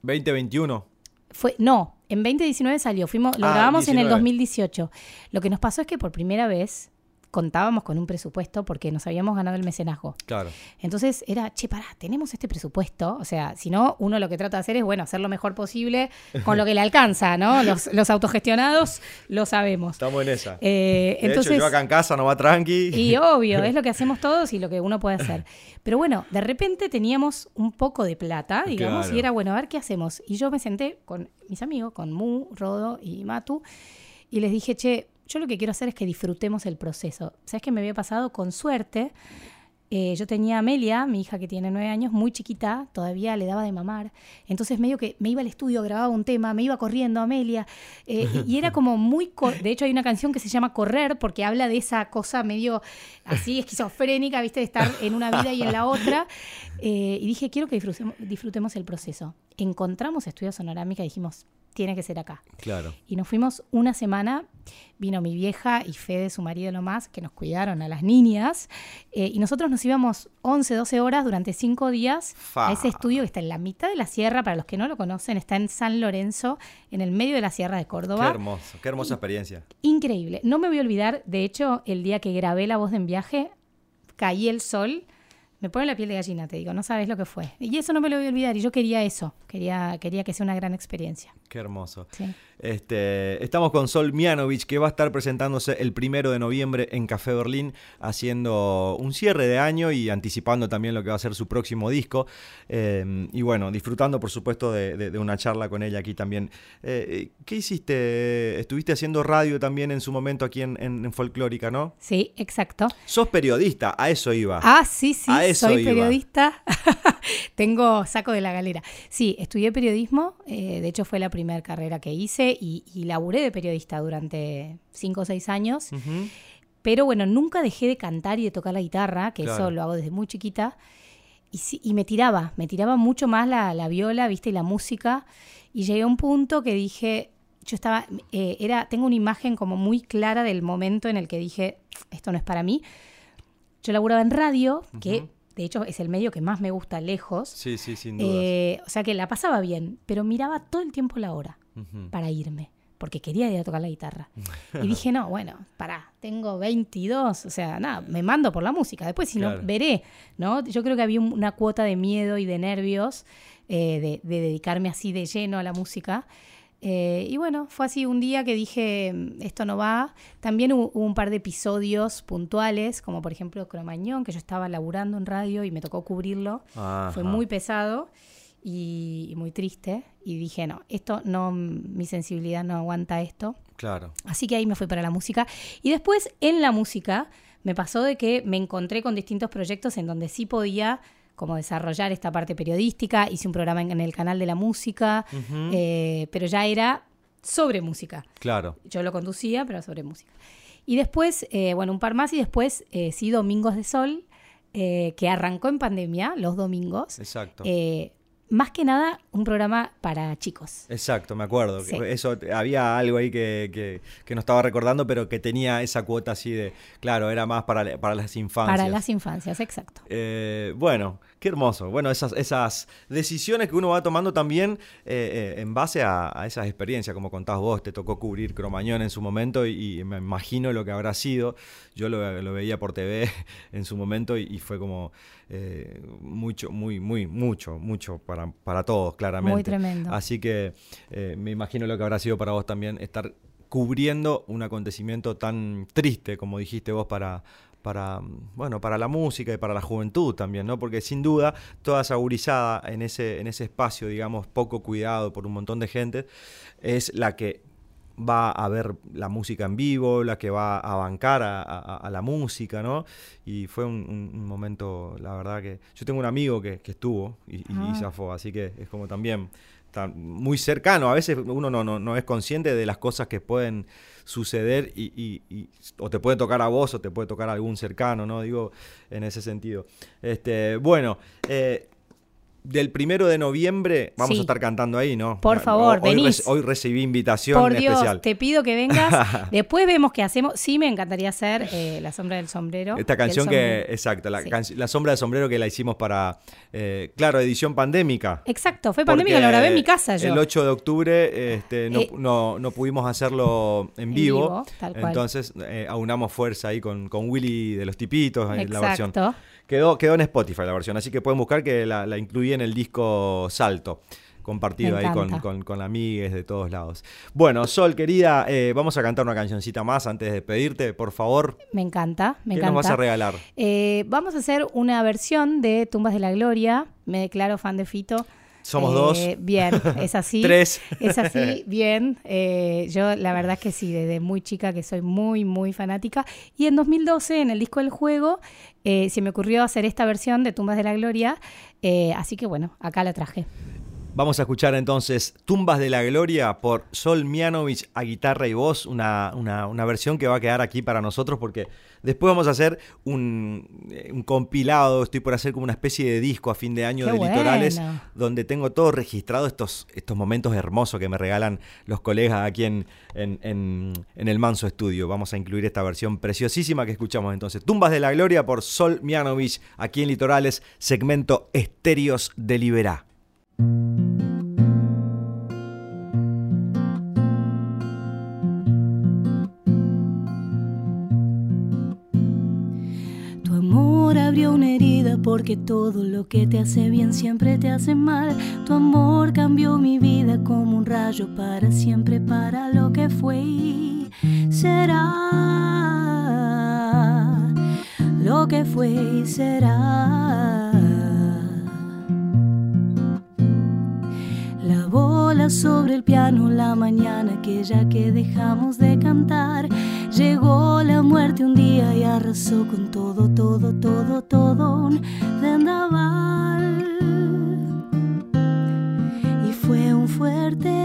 2021. fue, no, en 2019 salió, fuimos, lo Ah, grabamos en el 19. 2018. Lo que nos pasó es que por primera vez contábamos con un presupuesto porque nos habíamos ganado el mecenazgo. Claro. Entonces era, che, pará, tenemos este presupuesto. O sea, si no, uno lo que trata de hacer es, bueno, hacer lo mejor posible con lo que le alcanza, ¿no? (laughs) Los, los autogestionados lo sabemos. Estamos en esa. Eh, de entonces, hecho, yo acá en casa no va tranqui. y obvio, es lo que (laughs) hacemos todos y lo que uno puede hacer. Pero bueno, de repente teníamos un poco de plata, digamos, Claro. y era, bueno, a ver qué hacemos. Y yo me senté con mis amigos, con Mu, Rodo y Matu, y les dije, che, yo lo que quiero hacer es que disfrutemos el proceso. ¿Sabes qué me había pasado? Con suerte, eh, yo tenía a Amelia, mi hija que tiene nueve años, muy chiquita, todavía le daba de mamar. Entonces medio que me iba al estudio, grababa un tema, me iba corriendo a Amelia. eh, y, era como muy... De hecho hay una canción que se llama Correr porque habla de esa cosa medio así esquizofrénica, viste, de estar en una vida y en la otra. Eh, y dije, quiero que disfrutemos, disfrutemos el proceso. Encontramos Estudio Sonorámica y dijimos, tiene que ser acá. Claro. Y nos fuimos una semana, vino mi vieja y Fede, su marido nomás, que nos cuidaron a las niñas, eh, y nosotros nos íbamos 11, 12 horas durante 5 días Fa. a ese estudio que está en la mitad de la sierra, para los que no lo conocen, está en San Lorenzo, en el medio de la sierra de Qué Córdoba. hermoso, qué hermosa experiencia. Increíble. No me voy a olvidar, de hecho, el día que grabé La Voz de en Viaje, caí el sol, me pone la piel de gallina, te digo, no sabes lo que fue. Y eso no me lo voy a olvidar, y yo quería eso, quería, quería que sea una gran experiencia. Qué hermoso. Sí. Este, estamos con Sol Mianovich, que va a estar presentándose el primero de noviembre en Café Berlín, haciendo un cierre de año y anticipando también lo que va a ser su próximo disco. Eh, y bueno, disfrutando, por supuesto, de, de- de una charla con ella aquí también. Eh, ¿Qué hiciste? Estuviste haciendo radio también en su momento aquí en, en- en Folclórica, ¿no? Sí, exacto. Sos periodista, a eso iba. Ah, sí, sí, A eso soy iba. periodista. (laughs) Tengo saco de la galera. Sí, estudié periodismo, eh, de hecho fue la primera carrera que hice y, y laburé de periodista durante cinco o seis años. Pero bueno, nunca dejé de cantar y de tocar la guitarra, que Claro. eso lo hago desde muy chiquita. Y, sí- y me tiraba, me tiraba mucho más la, la viola, viste, y la música. Y llegué a un punto que dije, yo estaba, eh, era, tengo una imagen como muy clara del momento en el que dije, esto no es para mí. Yo laburaba en radio, que de hecho es el medio que más me gusta lejos. Sí, sí, sin dudas. Eh, o sea que la pasaba bien, pero miraba todo el tiempo la hora Para irme, porque quería ir a tocar la guitarra. Y dije, no, bueno, pará, tengo 22, o sea, nada, me mando por la música, después si Claro. no, veré, ¿no? Yo creo que había un- una cuota de miedo y de nervios eh, de, de dedicarme así de lleno a la música. Eh, y bueno, fue así un día que dije, "Mm, esto no va. También hubo, hubo un par de episodios puntuales, como por ejemplo Cromañón, que yo estaba laburando en radio y me tocó cubrirlo. Fue muy pesado y, y muy triste. Y dije, no, esto no, mi sensibilidad no aguanta esto. Claro. Así que ahí me fui para la música. Y después en la música me pasó de que me encontré con distintos proyectos en donde sí podía como desarrollar esta parte periodística. Hice un programa en, en el canal de la música, eh, pero ya era sobre música. Claro. Yo lo conducía, pero sobre música. Y después, eh, bueno, un par más y después eh, sí Domingos de Sol, que arrancó en pandemia, los domingos. Exacto. Más que nada, un programa para chicos. Exacto, me acuerdo. Sí. Eso había algo ahí que, que- que no estaba recordando, pero que tenía esa cuota así de, claro, era más para, para las infancias. Para las infancias, exacto. Eh, bueno, qué hermoso. Bueno, esas, esas decisiones que uno va tomando también eh, eh, en base a, a esas experiencias, como contás vos, te tocó cubrir Cromañón en su momento y, y me imagino lo que habrá sido. Yo lo, lo veía por TV (laughs) en su momento y, y fue como eh, mucho, muy, muy, mucho, mucho para, para todos, claramente. Muy tremendo. Así que eh, me imagino lo que habrá sido para vos también estar cubriendo un acontecimiento tan triste, como dijiste vos, para, para, bueno, para la música y para la juventud también, ¿no? Porque sin duda, toda esa gurizada en ese, en ese espacio, digamos, poco cuidado por un montón de gente, es la que va a ver la música en vivo, la que va a bancar a, a- a la música, ¿no? Y fue un, momento, la verdad que... Yo tengo un amigo que, que estuvo y, y Ah. zafó, así que es como también está muy cercano. A veces uno no, no, no es consciente de las cosas que pueden suceder y, y- y- o te puede tocar a vos o te puede tocar a algún cercano, ¿no? Digo, en ese sentido. Este, bueno, eh, del primero de noviembre vamos Sí. a estar cantando ahí, ¿no? Por favor, hoy, venís. hoy recibí invitación Por Dios, especial. te pido que vengas. (laughs) Después vemos qué hacemos. Sí, me encantaría hacer eh, La Sombra del Sombrero. Esta del canción que, exacto, la, Sí. la sombra de sombrero que la hicimos para, eh, claro, edición pandémica. Exacto, fue pandémica, lo grabé en mi casa yo. El 8 de octubre este, no, Eh, no- no pudimos hacerlo en en vivo. vivo, tal cual. entonces eh, aunamos fuerza ahí con, con Willy de los Tipitos, eh, la versión. Exacto. Quedó, quedó en Spotify la versión, así que pueden buscar que la, la incluí en el disco Salto. Compartido ahí con, con, con amigues de todos lados. Bueno, Sol, querida, eh, vamos a cantar una cancioncita más antes de despedirte, por favor. Me encanta, me ¿Qué encanta. nos vas a regalar? Eh, vamos a hacer una versión de Tumbas de la Gloria. Me declaro fan de Fito. Somos Eh, dos. Bien, es (laughs) así. Tres. Es así, (laughs) bien. Eh, yo la verdad es que sí, desde muy chica que soy muy, muy fanática. Y en 2012, en el disco del juego, eh, se me ocurrió hacer esta versión de Tumbas de la Gloria. Eh, así que bueno, acá la traje. Vamos a escuchar entonces Tumbas de la Gloria por Sol Mianovich a guitarra y voz, una, una- una versión que va a quedar aquí para nosotros porque después vamos a hacer un, eh, un compilado, estoy por hacer como una especie de disco a fin de año Qué de litorales, donde tengo todo registrado estos, estos momentos hermosos que me regalan los colegas aquí en, en- en- en el Manso Estudio. Vamos a incluir esta versión preciosísima que escuchamos entonces. Tumbas de la Gloria por Sol Mianovich aquí en Litorales, segmento Estéreos de Liberá. Abrió una herida porque todo lo que te hace bien siempre te hace mal. Tu amor cambió mi vida como un rayo para siempre, para lo que fue y será. Lo que fue y será. Sobre el piano la mañana aquella que dejamos de cantar. Llegó la muerte un día y arrasó con todo, todo, todo, todo un vendaval. Y fue un fuerte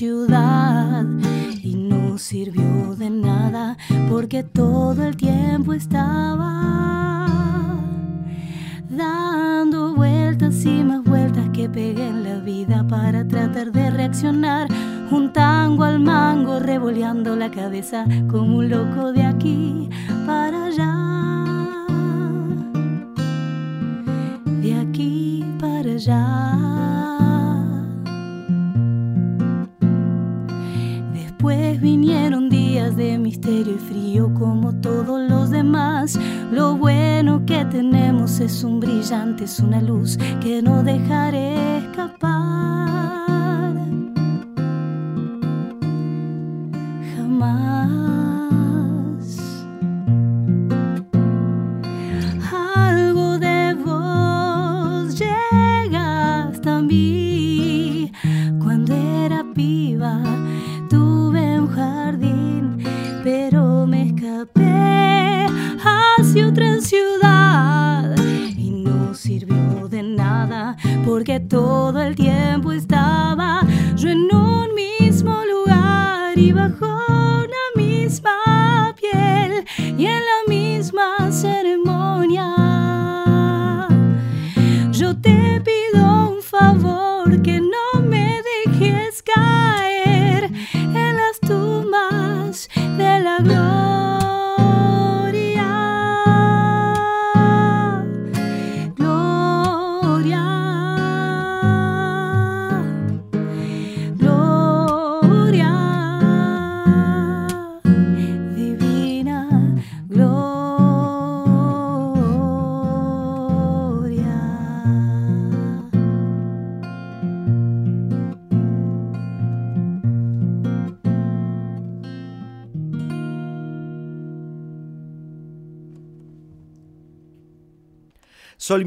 y no sirvió de nada porque todo el tiempo estaba dando vueltas y más vueltas que pegué en la vida para tratar de reaccionar. Un tango al mango, revoleando la cabeza como un loco de aquí para allá. De aquí para allá. De misterio y frío como todos los demás. Lo bueno que tenemos es un brillante, es una luz que no dejaré escapar. Jamás.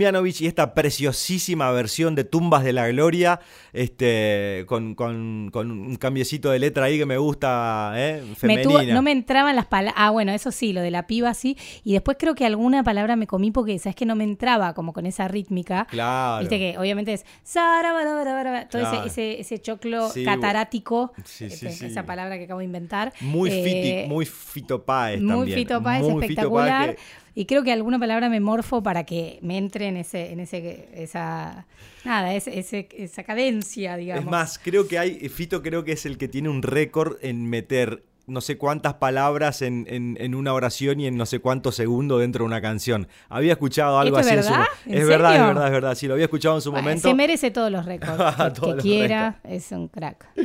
Sol Mianovich y esta preciosísima versión de Tumbas de la Gloria, este, con, con- con un cambiecito de letra ahí que me gusta, ¿eh? Me tuvo- no me entraban las palabras. Ah, bueno, eso sí, lo de la piba sí. Y después creo que alguna palabra me comí porque, ¿sabes que No me entraba como con esa rítmica. Claro. Viste que obviamente es. Todo Claro. ese, ese, ese choclo Sí, catarático. sí, sí, este. Esa palabra que acabo de inventar. Muy, Eh, fiti- muy Fito Páez muy también. Muy espectacular. Que- Y creo que alguna palabra me morfo para que me entre en ese, en ese, esa, nada, ese, ese- esa cadencia, digamos. Es más, creo que hay, Fito creo que es el que tiene un récord en meter no sé cuántas palabras en, en- en una oración y en no sé cuántos segundos dentro de una canción. Había escuchado algo ¿Esto así es en su verdad? mo- ¿En Es verdad, es verdad, es verdad. Sí, lo había escuchado en su Bueno, momento. se merece todos los récords. (laughs) que- Todos que los quiera, es un crack. (laughs)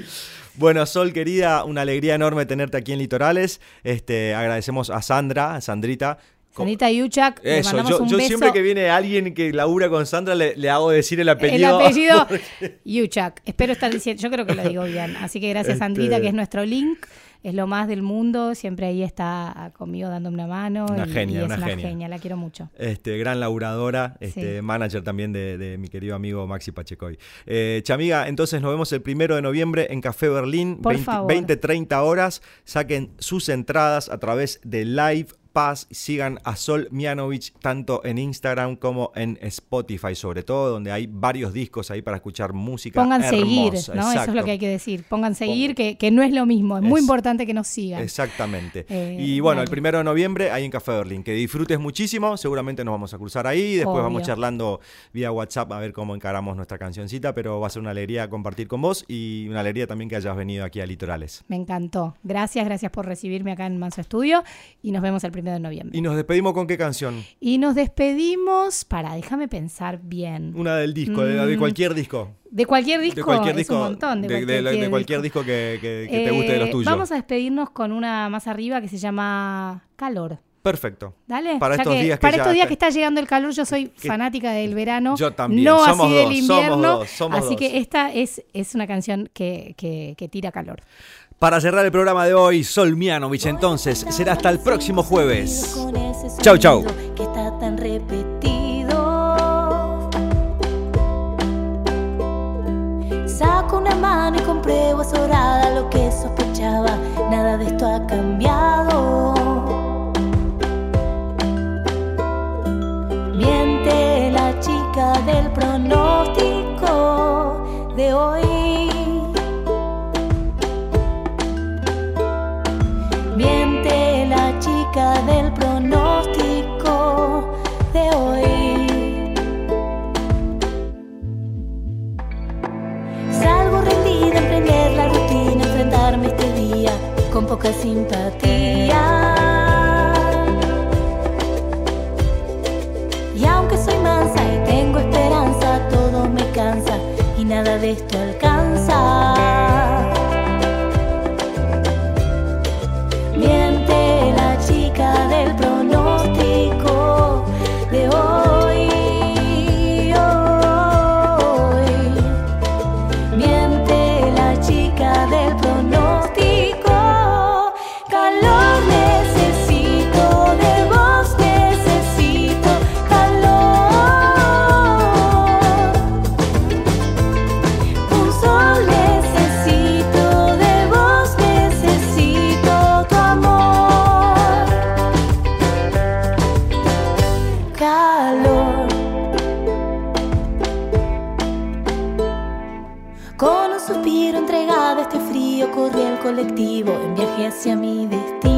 Bueno, Sol, querida, una alegría enorme tenerte aquí en Litorales. Este, agradecemos a Sandra, a Sandrita. Sandrita Yuchak, le mandamos yo, un yo beso. siempre que viene alguien que labura con Sandra le, le hago decir el El apellido. apellido (laughs) Yuchak. Espero estar diciendo, yo creo que lo digo bien. Así que gracias, Este- Sandrita, que es nuestro link. Es lo más del mundo. Siempre ahí está conmigo dándome una mano. Una y- genia, y es una una genia. genia. La quiero mucho. Este, gran laburadora, este, Sí. manager también de, de mi querido amigo Maxi Pachecoy. Eh, Chamiga, entonces nos vemos el primero de noviembre en Café Berlín, Por 20, favor. 20, 30 horas. Saquen sus entradas a través de Live Pass. Sigan a Sol Mianovich tanto en Instagram como en Spotify, sobre todo, donde hay varios discos ahí para escuchar música. Pongan seguir. ¿no? Eso es lo que hay que decir. Pongan seguir, que, que no es lo mismo. Es muy importante que nos sigan. Exactamente. Eh, y bueno, el primero de noviembre ahí en Café Berlín. Que disfrutes muchísimo. Seguramente nos vamos a cruzar ahí. Después vamos charlando vía WhatsApp a ver cómo encaramos nuestra cancioncita. Pero va a ser una alegría compartir con vos y una alegría también que hayas venido aquí a Litorales. Me encantó. Gracias, gracias por recibirme acá en Manso Estudio. Y nos vemos el primero de noviembre. Y nos despedimos con qué canción? Y nos despedimos. Para, déjame pensar bien. Una del disco, de, de Mm. cualquier disco. De cualquier disco. de cualquier es disco. un montón. De, cualquier disco que, que- que te guste de los Eh, tuyos. Vamos a despedirnos con una más arriba que se llama Calor. Perfecto. Dale. Para ya estos que- días que para estos días está- que está llegando el calor, yo soy fanática del verano. Yo también. No Somos así del dos, somos invierno. dos, somos así dos. que esta es, es una canción que- que tira calor. Para cerrar el programa de hoy, Sol Mianovich, entonces, será hasta el próximo jueves. Chau, chau. Que está tan repetido. Saco una mano y compruebo azorada lo que sospechaba. Nada de esto ha cambiado. Poca simpatía. Y aunque soy mansa y tengo esperanza, todo me cansa y nada de esto alcanza. frío corría el colectivo en viaje hacia mi destino.